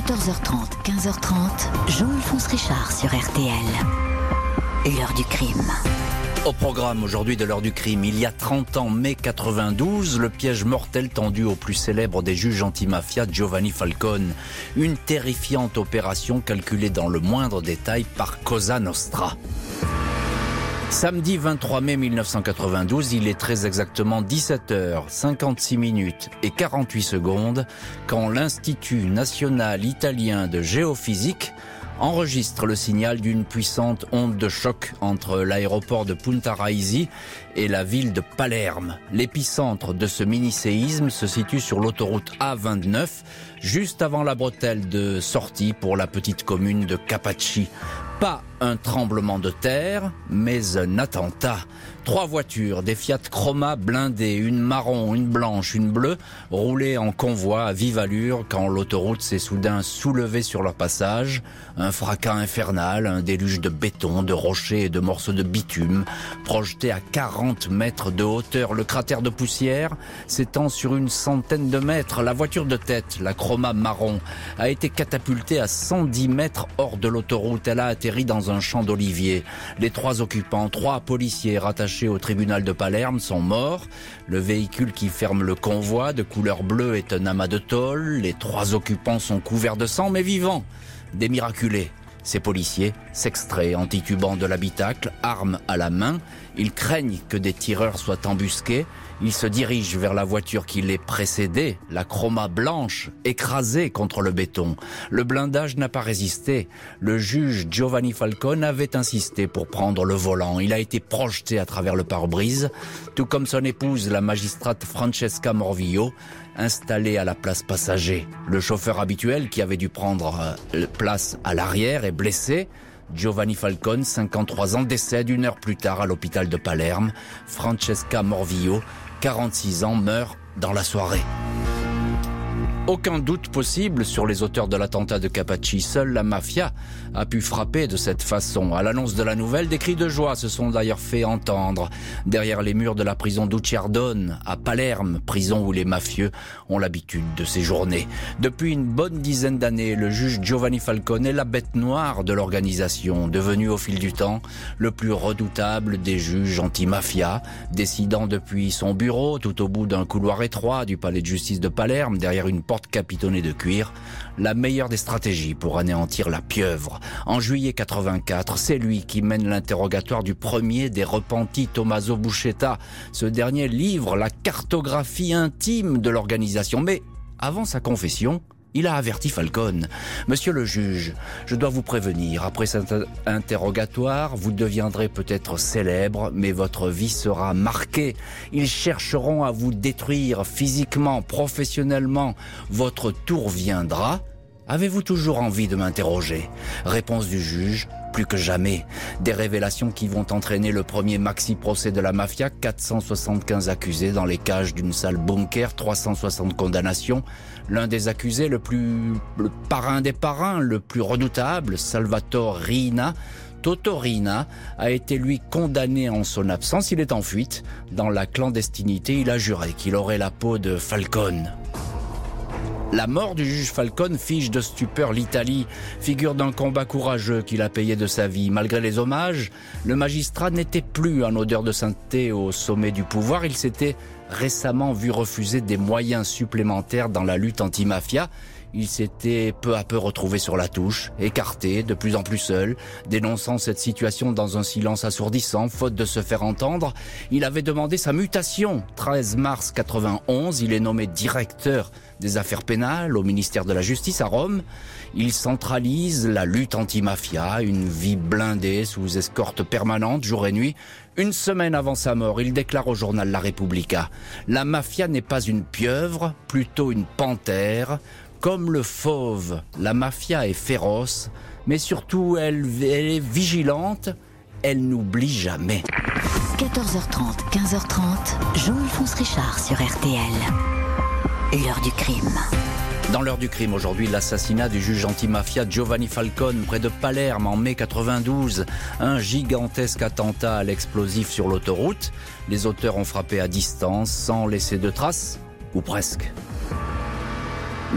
14h30, 15h30, Jean-Alphonse Richard sur RTL. L'heure du crime. Au programme aujourd'hui de l'heure du crime, il y a 30 ans, mai 92, le piège mortel tendu au plus célèbre des juges antimafia, Giovanni Falcone. Une terrifiante opération calculée dans le moindre détail par Cosa Nostra. Samedi 23 mai 1992, il est très exactement 17h, 56 minutes et 48 secondes quand l'Institut national italien de géophysique enregistre le signal d'une puissante onde de choc entre l'aéroport de Punta Raisi et la ville de Palerme. L'épicentre de ce mini-séisme se situe sur l'autoroute A29, juste avant la bretelle de sortie pour la petite commune de Capacci. Un tremblement de terre, mais un attentat. Trois voitures, des Fiat Chroma blindées, une marron, une blanche, une bleue, roulaient en convoi à vive allure quand l'autoroute s'est soudain soulevée sur leur passage. Un fracas infernal, un déluge de béton, de rochers et de morceaux de bitume, projetés à 40 mètres de hauteur. Le cratère de poussière s'étend sur une centaine de mètres. La voiture de tête, la Chroma marron, a été catapultée à 110 mètres hors de l'autoroute. Elle a atterri dans un champ d'oliviers. Les trois occupants, trois policiers rattachés au tribunal de Palerme sont morts. Le véhicule qui ferme le convoi de couleur bleue est un amas de tôle. Les trois occupants sont couverts de sang mais vivants. Des miraculés. Ces policiers s'extraient en titubant de l'habitacle, armes à la main. Ils craignent que des tireurs soient embusqués. Ils se dirigent vers la voiture qui les précédait, la chroma blanche, écrasée contre le béton. Le blindage n'a pas résisté. Le juge Giovanni Falcone avait insisté pour prendre le volant. Il a été projeté à travers le pare-brise, tout comme son épouse, la magistrate Francesca Morvillo, installée à la place passager. Le chauffeur habituel, qui avait dû prendre euh, place à l'arrière, est blessé. Giovanni Falcone, 53 ans, décède une heure plus tard à l'hôpital de Palerme. Francesca Morvillo, 46 ans, meurt dans la soirée. Aucun doute possible sur les auteurs de l'attentat de Capacci. Seule la mafia a pu frapper de cette façon. À l'annonce de la nouvelle, des cris de joie se sont d'ailleurs fait entendre. Derrière les murs de la prison d'Ucciardone, à Palerme, prison où les mafieux ont l'habitude de séjourner. Depuis une bonne dizaine d'années, le juge Giovanni Falcone est la bête noire de l'organisation, devenu au fil du temps le plus redoutable des juges anti-mafia, décidant depuis son bureau, tout au bout d'un couloir étroit du palais de justice de Palerme, derrière une porte capitonnée de cuir, la meilleure des stratégies pour anéantir la pieuvre. En juillet 84, c'est lui qui mène l'interrogatoire du premier des repentis Tommaso Buscetta. Ce dernier livre la cartographie intime de l'organisation. Mais avant sa confession, il a averti Falcone. Monsieur le juge, je dois vous prévenir, après cet interrogatoire, vous deviendrez peut-être célèbre, mais votre vie sera marquée. Ils chercheront à vous détruire physiquement, professionnellement. Votre tour viendra. Avez-vous toujours envie de m'interroger? Réponse du juge, plus que jamais. Des révélations qui vont entraîner le premier maxi-procès de la mafia, 475 accusés dans les cages d'une salle bunker, 360 condamnations. L'un des accusés, le plus le parrain des parrains, le plus redoutable, Salvatore Rina, Toto Rina a été lui condamné en son absence. Il est en fuite. Dans la clandestinité, il a juré qu'il aurait la peau de Falcone. La mort du juge Falcone fige de stupeur l'Italie, figure d'un combat courageux qu'il a payé de sa vie. Malgré les hommages, le magistrat n'était plus en odeur de sainteté au sommet du pouvoir. Il s'était récemment vu refuser des moyens supplémentaires dans la lutte anti-mafia. Il s'était peu à peu retrouvé sur la touche, écarté, de plus en plus seul, dénonçant cette situation dans un silence assourdissant, faute de se faire entendre. Il avait demandé sa mutation. 13 mars 91, il est nommé directeur des affaires pénales au ministère de la Justice à Rome. Il centralise la lutte anti-mafia, une vie blindée sous escorte permanente jour et nuit. Une semaine avant sa mort, il déclare au journal La Repubblica La mafia n'est pas une pieuvre, plutôt une panthère. Comme le fauve, la mafia est féroce, mais surtout elle, elle est vigilante, elle n'oublie jamais. 14h30, 15h30, Jean-Alphonse Richard sur RTL. L'heure du crime. Dans l'heure du crime aujourd'hui, l'assassinat du juge antimafia Giovanni Falcone près de Palerme en mai 92. Un gigantesque attentat à l'explosif sur l'autoroute. Les auteurs ont frappé à distance sans laisser de traces, ou presque.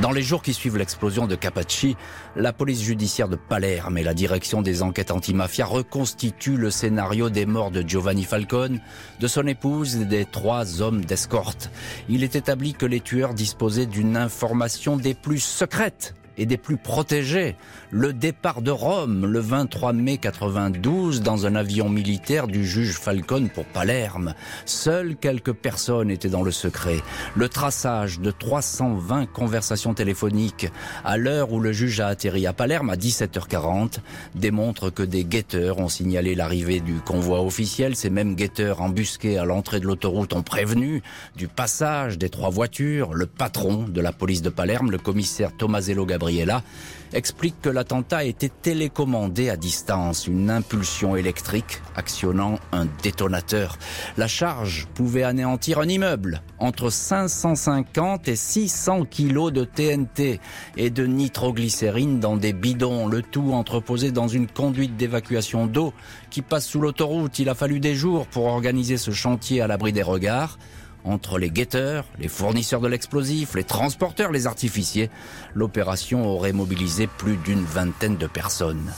Dans les jours qui suivent l'explosion de Capacci, la police judiciaire de Palerme et la direction des enquêtes antimafia reconstituent le scénario des morts de Giovanni Falcone, de son épouse et des trois hommes d'escorte. Il est établi que les tueurs disposaient d'une information des plus secrètes et des plus protégés. Le départ de Rome le 23 mai 92 dans un avion militaire du juge Falcone pour Palerme. Seules quelques personnes étaient dans le secret. Le traçage de 320 conversations téléphoniques à l'heure où le juge a atterri à Palerme à 17h40 démontre que des guetteurs ont signalé l'arrivée du convoi officiel. Ces mêmes guetteurs embusqués à l'entrée de l'autoroute ont prévenu du passage des trois voitures. Le patron de la police de Palerme, le commissaire Tomasello Gabriel, Gabriela, explique que l'attentat a été télécommandé à distance, une impulsion électrique actionnant un détonateur. La charge pouvait anéantir un immeuble, entre 550 et 600 kilos de TNT et de nitroglycérine dans des bidons, le tout entreposé dans une conduite d'évacuation d'eau qui passe sous l'autoroute. Il a fallu des jours pour organiser ce chantier à l'abri des regards. Entre les guetteurs, les fournisseurs de l'explosif, les transporteurs, les artificiers, l'opération aurait mobilisé plus d'une vingtaine de personnes.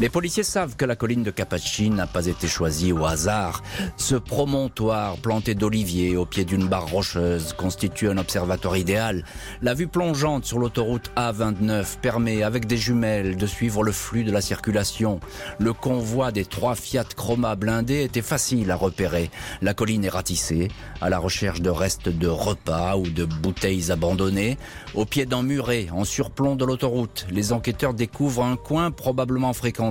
Les policiers savent que la colline de Capacci n'a pas été choisie au hasard. Ce promontoire planté d'oliviers au pied d'une barre rocheuse constitue un observatoire idéal. La vue plongeante sur l'autoroute A29 permet, avec des jumelles, de suivre le flux de la circulation. Le convoi des trois Fiat Chroma blindés était facile à repérer. La colline est ratissée, à la recherche de restes de repas ou de bouteilles abandonnées. Au pied d'un muret, en surplomb de l'autoroute, les enquêteurs découvrent un coin probablement fréquenté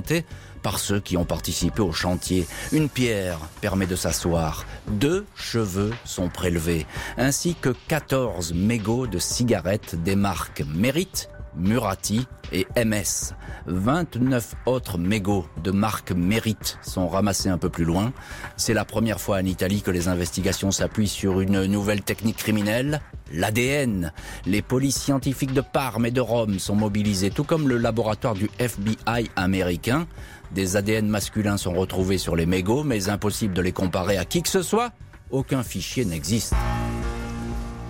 par ceux qui ont participé au chantier. Une pierre permet de s'asseoir. Deux cheveux sont prélevés, ainsi que 14 mégots de cigarettes des marques Mérite, Murati et MS. 29 autres mégots de marque Mérite sont ramassés un peu plus loin. C'est la première fois en Italie que les investigations s'appuient sur une nouvelle technique criminelle, l'ADN. Les polices scientifiques de Parme et de Rome sont mobilisées, tout comme le laboratoire du FBI américain. Des ADN masculins sont retrouvés sur les mégots, mais impossible de les comparer à qui que ce soit. Aucun fichier n'existe.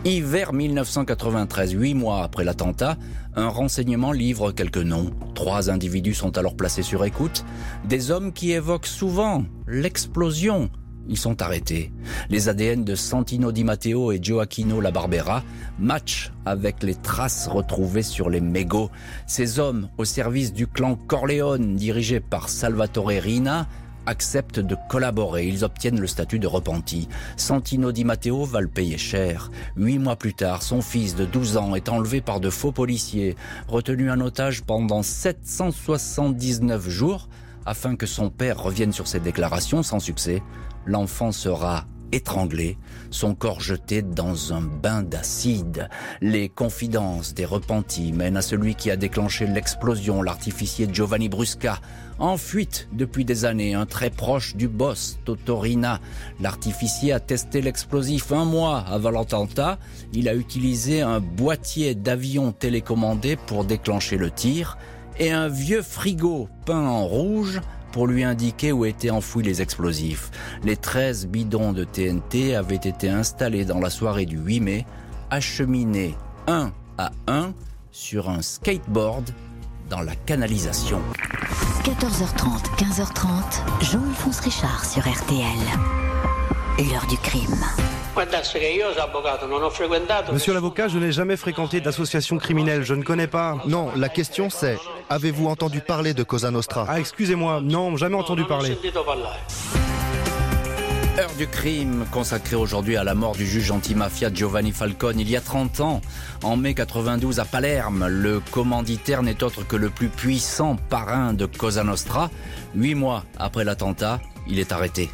Hiver 1993, huit mois après l'attentat, un renseignement livre quelques noms. Trois individus sont alors placés sur écoute. Des hommes qui évoquent souvent l'explosion. Ils sont arrêtés. Les ADN de Santino Di Matteo et Gioacchino La Barbera matchent avec les traces retrouvées sur les mégots. Ces hommes, au service du clan Corleone, dirigé par Salvatore Rina, acceptent de collaborer. Ils obtiennent le statut de repenti. Santino Di Matteo va le payer cher. Huit mois plus tard, son fils de 12 ans est enlevé par de faux policiers, retenu en otage pendant 779 jours afin que son père revienne sur ses déclarations sans succès. L'enfant sera étranglé, son corps jeté dans un bain d'acide. Les confidences des repentis mènent à celui qui a déclenché l'explosion, l'artificier Giovanni Brusca, en fuite depuis des années, un très proche du boss, Totorina. L'artificier a testé l'explosif un mois avant l'attentat. Il a utilisé un boîtier d'avion télécommandé pour déclencher le tir et un vieux frigo peint en rouge pour lui indiquer où étaient enfouis les explosifs. Les 13 bidons de TNT avaient été installés dans la soirée du 8 mai, acheminés un à un sur un skateboard dans la canalisation. 14h30, 15h30, Jean-Alphonse Richard sur RTL. L'heure du crime. Monsieur l'avocat, je n'ai jamais fréquenté d'association criminelle, je ne connais pas. Non, la question c'est, avez-vous entendu parler de Cosa Nostra? Ah, excusez-moi, non, jamais entendu parler. Heure du crime consacrée aujourd'hui à la mort du juge antimafia Giovanni Falcone il y a 30 ans. En mai 92 à Palerme, le commanditaire n'est autre que le plus puissant parrain de Cosa Nostra. Huit mois après l'attentat, il est arrêté.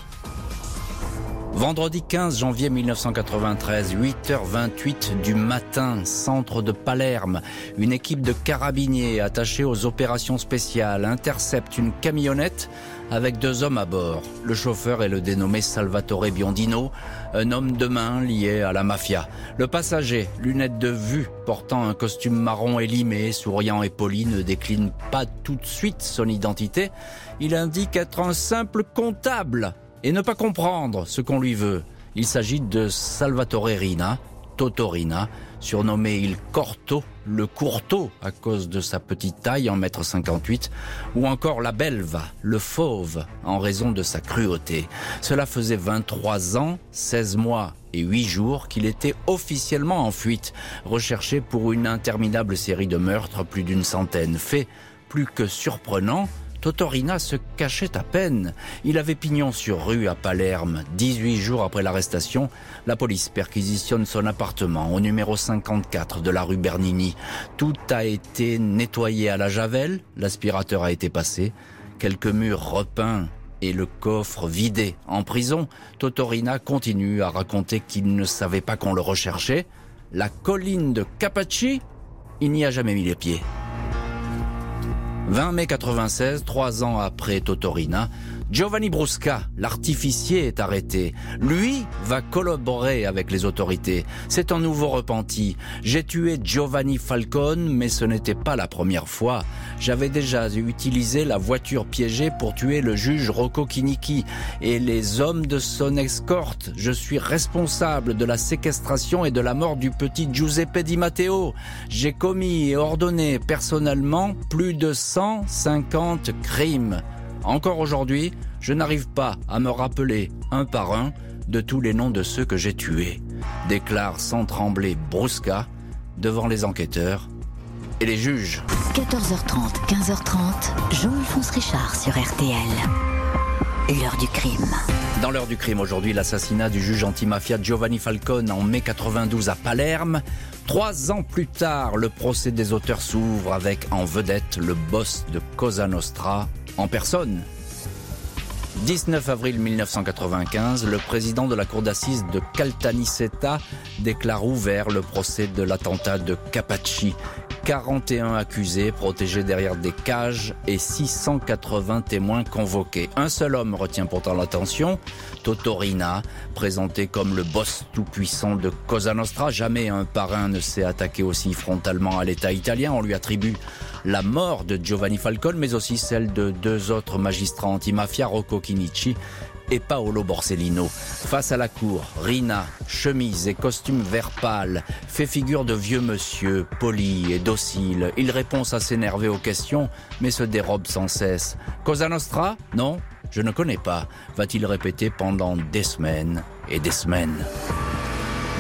Vendredi 15 janvier 1993, 8h28 du matin, centre de Palerme, une équipe de carabiniers attachés aux opérations spéciales intercepte une camionnette avec deux hommes à bord. Le chauffeur est le dénommé Salvatore Biondino, un homme de main lié à la mafia. Le passager, lunettes de vue, portant un costume marron élimé, souriant et poli, ne décline pas tout de suite son identité. Il indique être un simple comptable et ne pas comprendre ce qu'on lui veut. Il s'agit de Salvatore Rina, Totorina, surnommé Il Corto, le courteau à cause de sa petite taille en mètre 58, ou encore la Belva, le fauve, en raison de sa cruauté. Cela faisait 23 ans, 16 mois et 8 jours qu'il était officiellement en fuite, recherché pour une interminable série de meurtres, plus d'une centaine. Fait plus que surprenant, Totorina se cachait à peine. Il avait pignon sur rue à Palerme. 18 jours après l'arrestation, la police perquisitionne son appartement au numéro 54 de la rue Bernini. Tout a été nettoyé à la javel, l'aspirateur a été passé, quelques murs repeints et le coffre vidé. En prison, Totorina continue à raconter qu'il ne savait pas qu'on le recherchait. La colline de Capacci, il n'y a jamais mis les pieds. 20 mai 96, trois ans après Totorina, Giovanni Brusca, l'artificier, est arrêté. Lui va collaborer avec les autorités. C'est un nouveau repenti. J'ai tué Giovanni Falcone, mais ce n'était pas la première fois. J'avais déjà utilisé la voiture piégée pour tuer le juge Rocco Kiniki et les hommes de son escorte. Je suis responsable de la séquestration et de la mort du petit Giuseppe Di Matteo. J'ai commis et ordonné personnellement plus de 150 crimes. Encore aujourd'hui, je n'arrive pas à me rappeler un par un de tous les noms de ceux que j'ai tués, déclare sans trembler Brusca devant les enquêteurs et les juges. 14h30, 15h30, Jean-Alphonse Richard sur RTL. L'heure du crime. Dans l'heure du crime aujourd'hui, l'assassinat du juge antimafia Giovanni Falcone en mai 92 à Palerme. Trois ans plus tard, le procès des auteurs s'ouvre avec en vedette le boss de Cosa Nostra en personne. 19 avril 1995, le président de la cour d'assises de Caltanissetta déclare ouvert le procès de l'attentat de Capacci. 41 accusés protégés derrière des cages et 680 témoins convoqués. Un seul homme retient pourtant l'attention, Totorina, présenté comme le boss tout-puissant de Cosa Nostra. Jamais un parrain ne s'est attaqué aussi frontalement à l'État italien. On lui attribue la mort de Giovanni Falcone, mais aussi celle de deux autres magistrats antimafia, Rocco Chinici et Paolo Borsellino. Face à la cour, Rina, chemise et costume vert pâle, fait figure de vieux monsieur, poli et docile. Il répond à s'énerver aux questions, mais se dérobe sans cesse. Cosa Nostra? Non, je ne connais pas, va-t-il répéter pendant des semaines et des semaines.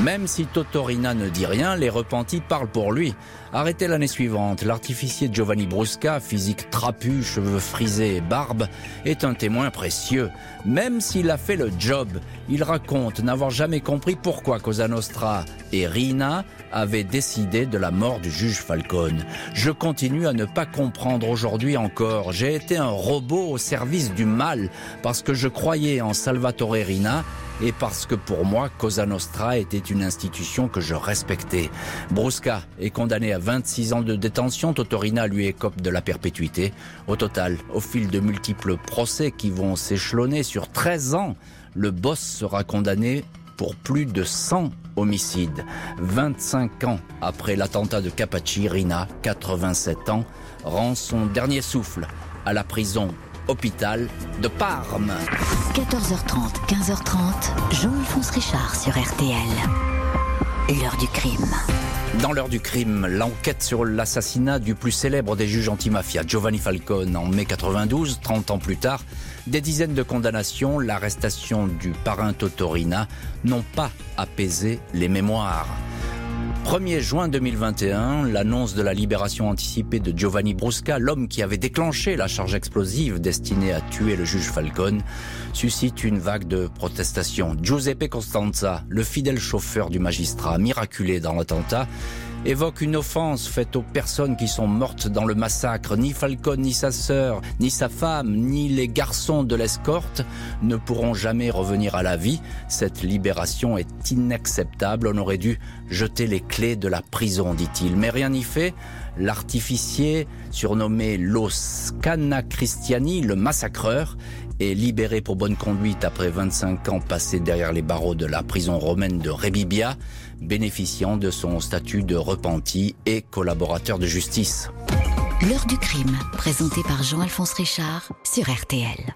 Même si Totorina ne dit rien, les repentis parlent pour lui. Arrêté l'année suivante, l'artificier Giovanni Brusca, physique trapu, cheveux frisés et barbe, est un témoin précieux. Même s'il a fait le job, il raconte n'avoir jamais compris pourquoi Cosa Nostra et Rina avaient décidé de la mort du juge Falcone. Je continue à ne pas comprendre aujourd'hui encore. J'ai été un robot au service du mal parce que je croyais en Salvatore Rina et parce que pour moi, Cosa Nostra était une institution que je respectais. Brusca est condamné à 26 ans de détention, Totorina lui écope de la perpétuité. Au total, au fil de multiples procès qui vont s'échelonner sur 13 ans, le boss sera condamné pour plus de 100 homicides. 25 ans après l'attentat de Capacci, Rina, 87 ans, rend son dernier souffle à la prison hôpital de Parme. 14h30, 15h30, Jean-Alphonse Richard sur RTL. L'heure du crime. Dans l'heure du crime, l'enquête sur l'assassinat du plus célèbre des juges antimafia, Giovanni Falcone, en mai 92, 30 ans plus tard, des dizaines de condamnations, l'arrestation du parrain Totorina n'ont pas apaisé les mémoires. 1er juin 2021, l'annonce de la libération anticipée de Giovanni Brusca, l'homme qui avait déclenché la charge explosive destinée à tuer le juge Falcone, suscite une vague de protestations. Giuseppe Costanza, le fidèle chauffeur du magistrat, miraculé dans l'attentat, évoque une offense faite aux personnes qui sont mortes dans le massacre. Ni Falcone, ni sa sœur, ni sa femme, ni les garçons de l'escorte ne pourront jamais revenir à la vie. Cette libération est inacceptable. On aurait dû jeter les clés de la prison, dit-il. Mais rien n'y fait. L'artificier, surnommé Los Cana Christiani, le massacreur, est libéré pour bonne conduite après 25 ans passés derrière les barreaux de la prison romaine de Rebibia bénéficiant de son statut de repenti et collaborateur de justice. L'heure du crime, présenté par Jean-Alphonse Richard sur RTL.